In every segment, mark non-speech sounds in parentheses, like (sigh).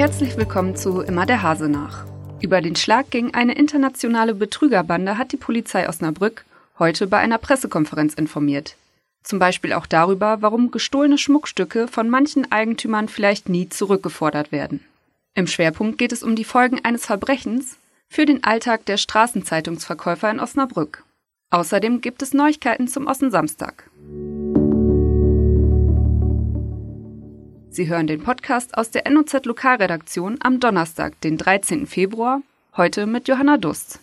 Herzlich willkommen zu Immer der Hase nach. Über den Schlag gegen eine internationale Betrügerbande hat die Polizei Osnabrück heute bei einer Pressekonferenz informiert. Zum Beispiel auch darüber, warum gestohlene Schmuckstücke von manchen Eigentümern vielleicht nie zurückgefordert werden. Im Schwerpunkt geht es um die Folgen eines Verbrechens für den Alltag der Straßenzeitungsverkäufer in Osnabrück. Außerdem gibt es Neuigkeiten zum Ossensamstag. Sie hören den Podcast aus der NOZ Lokalredaktion am Donnerstag, den 13. Februar, heute mit Johanna Dust.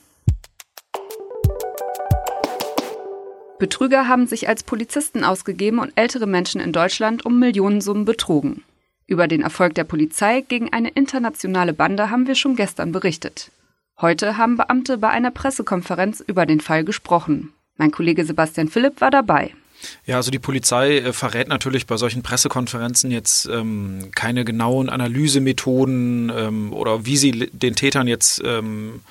Betrüger haben sich als Polizisten ausgegeben und ältere Menschen in Deutschland um Millionensummen betrogen. Über den Erfolg der Polizei gegen eine internationale Bande haben wir schon gestern berichtet. Heute haben Beamte bei einer Pressekonferenz über den Fall gesprochen. Mein Kollege Sebastian Philipp war dabei. Ja, also die Polizei äh, verrät natürlich bei solchen Pressekonferenzen jetzt ähm, keine genauen Analysemethoden ähm, oder wie sie den Tätern jetzt ähm,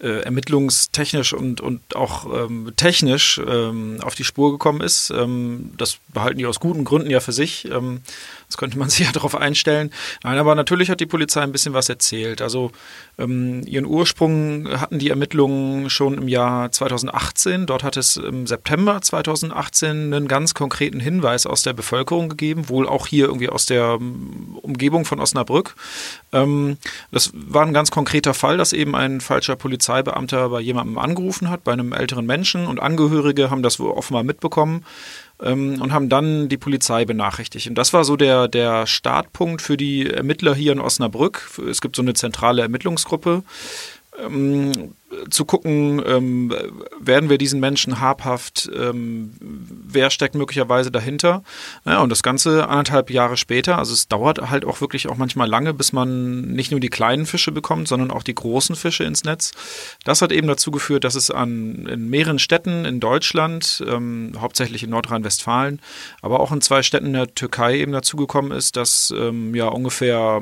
äh, ermittlungstechnisch und, und auch ähm, technisch ähm, auf die Spur gekommen ist. Ähm, das behalten die aus guten Gründen ja für sich. Ähm, das könnte man (laughs) sich ja darauf einstellen. Nein, aber natürlich hat die Polizei ein bisschen was erzählt. Also ähm, ihren Ursprung hatten die Ermittlungen schon im Jahr 2018. Dort hat es im September 2018 einen ganz konkreten Hinweis aus der Bevölkerung gegeben, wohl auch hier irgendwie aus der ähm, Umgebung von Osnabrück. Ähm, das war ein ganz konkreter Fall, dass eben ein falscher Polizeibeamter bei jemandem angerufen hat, bei einem älteren Menschen und Angehörige haben das offenbar mitbekommen ähm, und haben dann die Polizei benachrichtigt. Und das war so der, der Startpunkt für die Ermittler hier in Osnabrück. Es gibt so eine zentrale Ermittlungsgruppe. Ähm, zu gucken, ähm, werden wir diesen Menschen habhaft, ähm, wer steckt möglicherweise dahinter. Ja, und das Ganze anderthalb Jahre später, also es dauert halt auch wirklich auch manchmal lange, bis man nicht nur die kleinen Fische bekommt, sondern auch die großen Fische ins Netz. Das hat eben dazu geführt, dass es an, in mehreren Städten in Deutschland, ähm, hauptsächlich in Nordrhein-Westfalen, aber auch in zwei Städten der Türkei eben dazu gekommen ist, dass ähm, ja ungefähr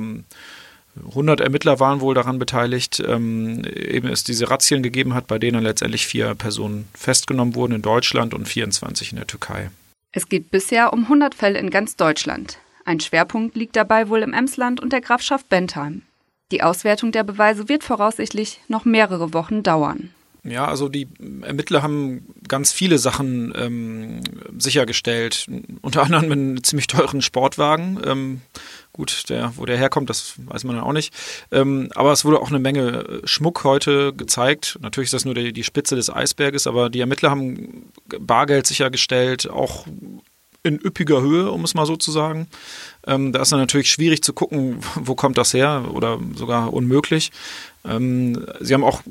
100 Ermittler waren wohl daran beteiligt, ähm, eben es diese Razzien gegeben hat, bei denen letztendlich vier Personen festgenommen wurden in Deutschland und 24 in der Türkei. Es geht bisher um 100 Fälle in ganz Deutschland. Ein Schwerpunkt liegt dabei wohl im Emsland und der Grafschaft Bentheim. Die Auswertung der Beweise wird voraussichtlich noch mehrere Wochen dauern. Ja, also die Ermittler haben ganz viele Sachen ähm, sichergestellt. Unter anderem einen ziemlich teuren Sportwagen. Ähm, gut, der, wo der herkommt, das weiß man dann auch nicht. Ähm, aber es wurde auch eine Menge Schmuck heute gezeigt. Natürlich ist das nur die, die Spitze des Eisberges, aber die Ermittler haben Bargeld sichergestellt, auch in üppiger Höhe, um es mal so zu sagen. Ähm, da ist dann natürlich schwierig zu gucken, wo kommt das her oder sogar unmöglich. Ähm, sie haben auch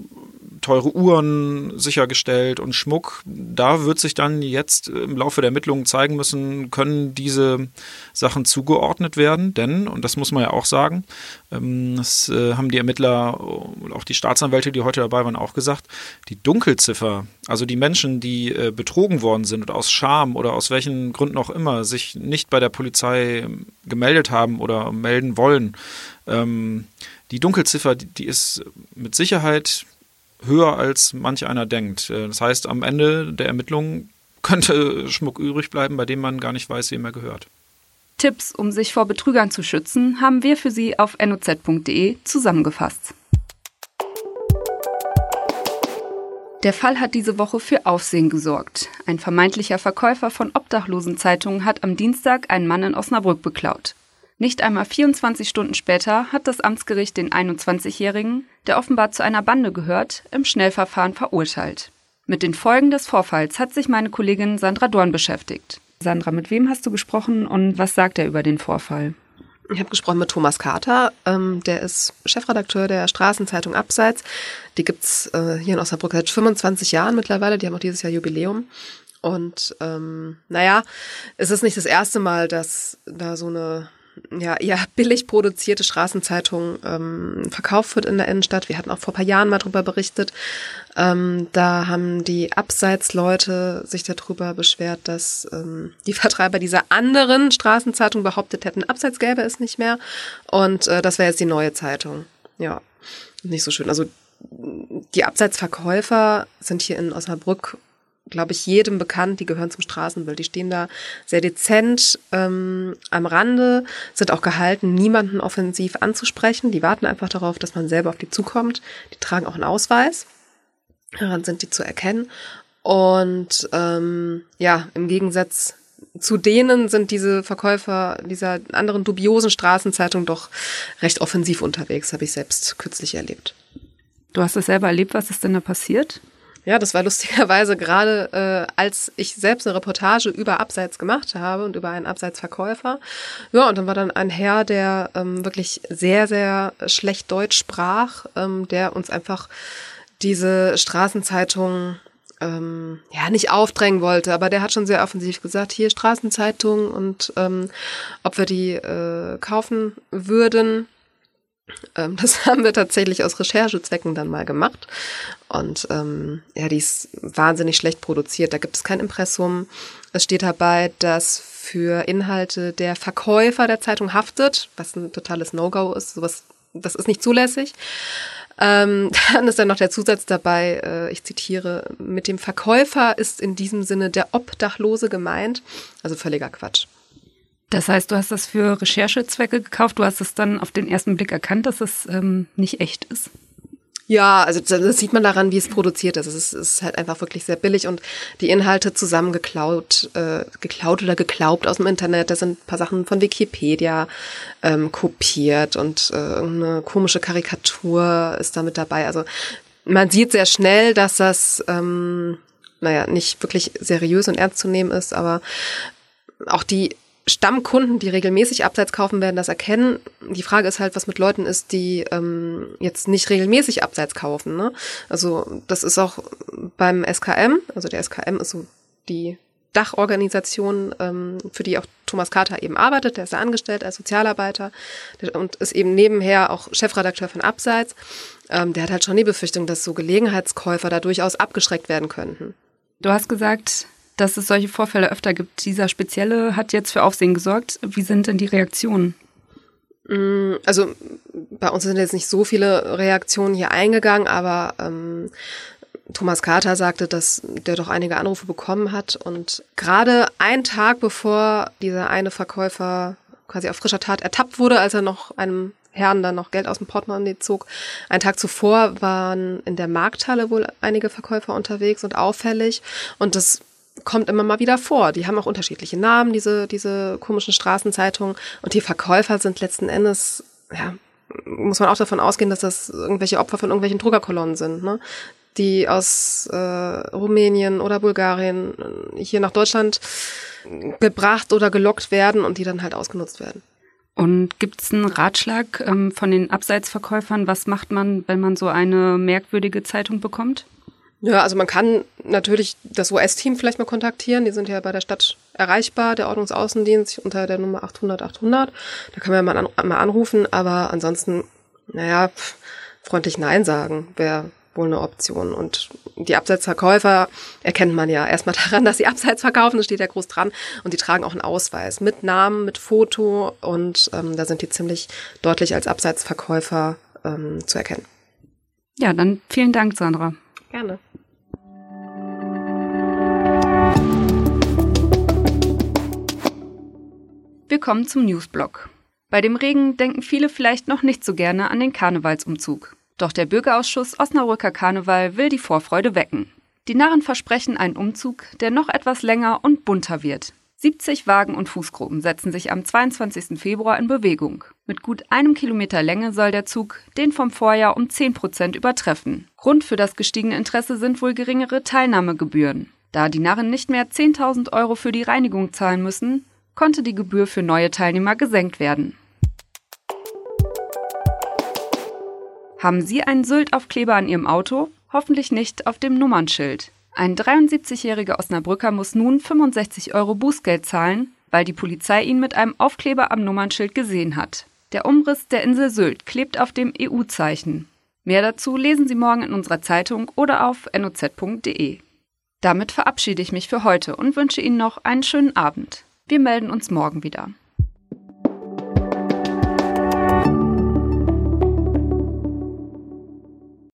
teure Uhren sichergestellt und Schmuck. Da wird sich dann jetzt im Laufe der Ermittlungen zeigen müssen, können diese Sachen zugeordnet werden. Denn, und das muss man ja auch sagen, ähm, das äh, haben die Ermittler, auch die Staatsanwälte, die heute dabei waren, auch gesagt, die Dunkelziffer, also die Menschen, die äh, betrogen worden sind oder aus Scham oder aus welchen Gründen auch immer sich nicht bei der Polizei gemeldet haben oder melden wollen, ähm, die Dunkelziffer, die ist mit Sicherheit höher als manch einer denkt. Äh, das heißt, am Ende der Ermittlungen könnte (laughs) Schmuck übrig bleiben, bei dem man gar nicht weiß, wem er gehört. Tipps, um sich vor Betrügern zu schützen, haben wir für Sie auf noz.de zusammengefasst. Der Fall hat diese Woche für Aufsehen gesorgt. Ein vermeintlicher Verkäufer von Obdachlosenzeitungen hat am Dienstag einen Mann in Osnabrück beklaut. Nicht einmal 24 Stunden später hat das Amtsgericht den 21-Jährigen, der offenbar zu einer Bande gehört, im Schnellverfahren verurteilt. Mit den Folgen des Vorfalls hat sich meine Kollegin Sandra Dorn beschäftigt. Sandra, mit wem hast du gesprochen und was sagt er über den Vorfall? Ich habe gesprochen mit Thomas Carter, ähm, der ist Chefredakteur der Straßenzeitung Abseits. Die gibt's äh, hier in Osnabrück seit 25 Jahren mittlerweile. Die haben auch dieses Jahr Jubiläum. Und ähm, naja, es ist nicht das erste Mal, dass da so eine ja, eher billig produzierte Straßenzeitung ähm, verkauft wird in der Innenstadt. Wir hatten auch vor paar Jahren mal drüber berichtet. Ähm, da haben die Abseitsleute sich darüber beschwert, dass ähm, die Vertreiber dieser anderen Straßenzeitung behauptet hätten, Abseits gäbe es nicht mehr. Und äh, das wäre jetzt die neue Zeitung. Ja, nicht so schön. Also die Abseitsverkäufer sind hier in Osnabrück glaube ich, jedem bekannt. Die gehören zum Straßenbild. Die stehen da sehr dezent ähm, am Rande, sind auch gehalten, niemanden offensiv anzusprechen. Die warten einfach darauf, dass man selber auf die zukommt. Die tragen auch einen Ausweis. Daran sind die zu erkennen. Und ähm, ja, im Gegensatz zu denen sind diese Verkäufer dieser anderen dubiosen Straßenzeitung doch recht offensiv unterwegs, habe ich selbst kürzlich erlebt. Du hast es selber erlebt, was ist denn da passiert? Ja, das war lustigerweise gerade, äh, als ich selbst eine Reportage über Abseits gemacht habe und über einen Abseitsverkäufer. Ja, und dann war dann ein Herr, der ähm, wirklich sehr, sehr schlecht Deutsch sprach, ähm, der uns einfach diese Straßenzeitung ähm, ja nicht aufdrängen wollte, aber der hat schon sehr offensiv gesagt, hier Straßenzeitung und ähm, ob wir die äh, kaufen würden. Ähm, das (laughs) haben wir tatsächlich aus Recherchezwecken dann mal gemacht. Und ähm, ja, die ist wahnsinnig schlecht produziert. Da gibt es kein Impressum. Es steht dabei, dass für Inhalte der Verkäufer der Zeitung haftet, was ein totales No-Go ist. Sowas, das ist nicht zulässig. Ähm, (laughs) dann ist dann noch der Zusatz dabei, äh, ich zitiere, mit dem Verkäufer ist in diesem Sinne der Obdachlose gemeint. Also völliger Quatsch. Das heißt, du hast das für Recherchezwecke gekauft, du hast es dann auf den ersten Blick erkannt, dass es ähm, nicht echt ist? Ja, also das sieht man daran, wie es produziert ist. Es ist, halt einfach wirklich sehr billig und die Inhalte zusammengeklaut, äh, geklaut oder geglaubt aus dem Internet. Da sind ein paar Sachen von Wikipedia ähm, kopiert und äh, eine komische Karikatur ist damit dabei. Also man sieht sehr schnell, dass das ähm, naja, nicht wirklich seriös und ernst zu nehmen ist, aber auch die Stammkunden, die regelmäßig Abseits kaufen, werden das erkennen. Die Frage ist halt, was mit Leuten ist, die ähm, jetzt nicht regelmäßig Abseits kaufen. Ne? Also das ist auch beim SKM, also der SKM ist so die Dachorganisation, ähm, für die auch Thomas Carter eben arbeitet. Der ist da angestellt als Sozialarbeiter und ist eben nebenher auch Chefredakteur von Abseits. Ähm, der hat halt schon die Befürchtung, dass so Gelegenheitskäufer da durchaus abgeschreckt werden könnten. Du hast gesagt, dass es solche Vorfälle öfter gibt. Dieser spezielle hat jetzt für Aufsehen gesorgt. Wie sind denn die Reaktionen? Mm, also bei uns sind jetzt nicht so viele Reaktionen hier eingegangen, aber ähm, Thomas Carter sagte, dass der doch einige Anrufe bekommen hat und gerade einen Tag bevor dieser eine Verkäufer quasi auf frischer Tat ertappt wurde, als er noch einem Herrn dann noch Geld aus dem Portemonnaie zog. Einen Tag zuvor waren in der Markthalle wohl einige Verkäufer unterwegs und auffällig und das kommt immer mal wieder vor. Die haben auch unterschiedliche Namen, diese, diese komischen Straßenzeitungen. Und die Verkäufer sind letzten Endes, ja, muss man auch davon ausgehen, dass das irgendwelche Opfer von irgendwelchen Druckerkolonnen sind, ne? die aus äh, Rumänien oder Bulgarien hier nach Deutschland gebracht oder gelockt werden und die dann halt ausgenutzt werden. Und gibt es einen Ratschlag ähm, von den Abseitsverkäufern? Was macht man, wenn man so eine merkwürdige Zeitung bekommt? Ja, also man kann natürlich das US-Team vielleicht mal kontaktieren. Die sind ja bei der Stadt erreichbar, der Ordnungsaußendienst unter der Nummer 800 800. Da kann man mal, an, mal anrufen, aber ansonsten, naja, freundlich Nein sagen wäre wohl eine Option. Und die Abseitsverkäufer erkennt man ja erstmal (laughs) daran, dass sie Abseits verkaufen, das steht ja groß dran. Und die tragen auch einen Ausweis mit Namen, mit Foto und ähm, da sind die ziemlich deutlich als Abseitsverkäufer ähm, zu erkennen. Ja, dann vielen Dank, Sandra. Gerne. Wir kommen zum Newsblock. Bei dem Regen denken viele vielleicht noch nicht so gerne an den Karnevalsumzug. Doch der Bürgerausschuss Osnabrücker Karneval will die Vorfreude wecken. Die Narren versprechen einen Umzug, der noch etwas länger und bunter wird. 70 Wagen und Fußgruppen setzen sich am 22. Februar in Bewegung. Mit gut einem Kilometer Länge soll der Zug den vom Vorjahr um 10 Prozent übertreffen. Grund für das gestiegene Interesse sind wohl geringere Teilnahmegebühren. Da die Narren nicht mehr 10.000 Euro für die Reinigung zahlen müssen, konnte die Gebühr für neue Teilnehmer gesenkt werden. Haben Sie einen Sylt-Aufkleber an Ihrem Auto? Hoffentlich nicht auf dem Nummernschild. Ein 73-jähriger Osnabrücker muss nun 65 Euro Bußgeld zahlen, weil die Polizei ihn mit einem Aufkleber am Nummernschild gesehen hat. Der Umriss der Insel Sylt klebt auf dem EU-Zeichen. Mehr dazu lesen Sie morgen in unserer Zeitung oder auf noz.de. Damit verabschiede ich mich für heute und wünsche Ihnen noch einen schönen Abend. Wir melden uns morgen wieder.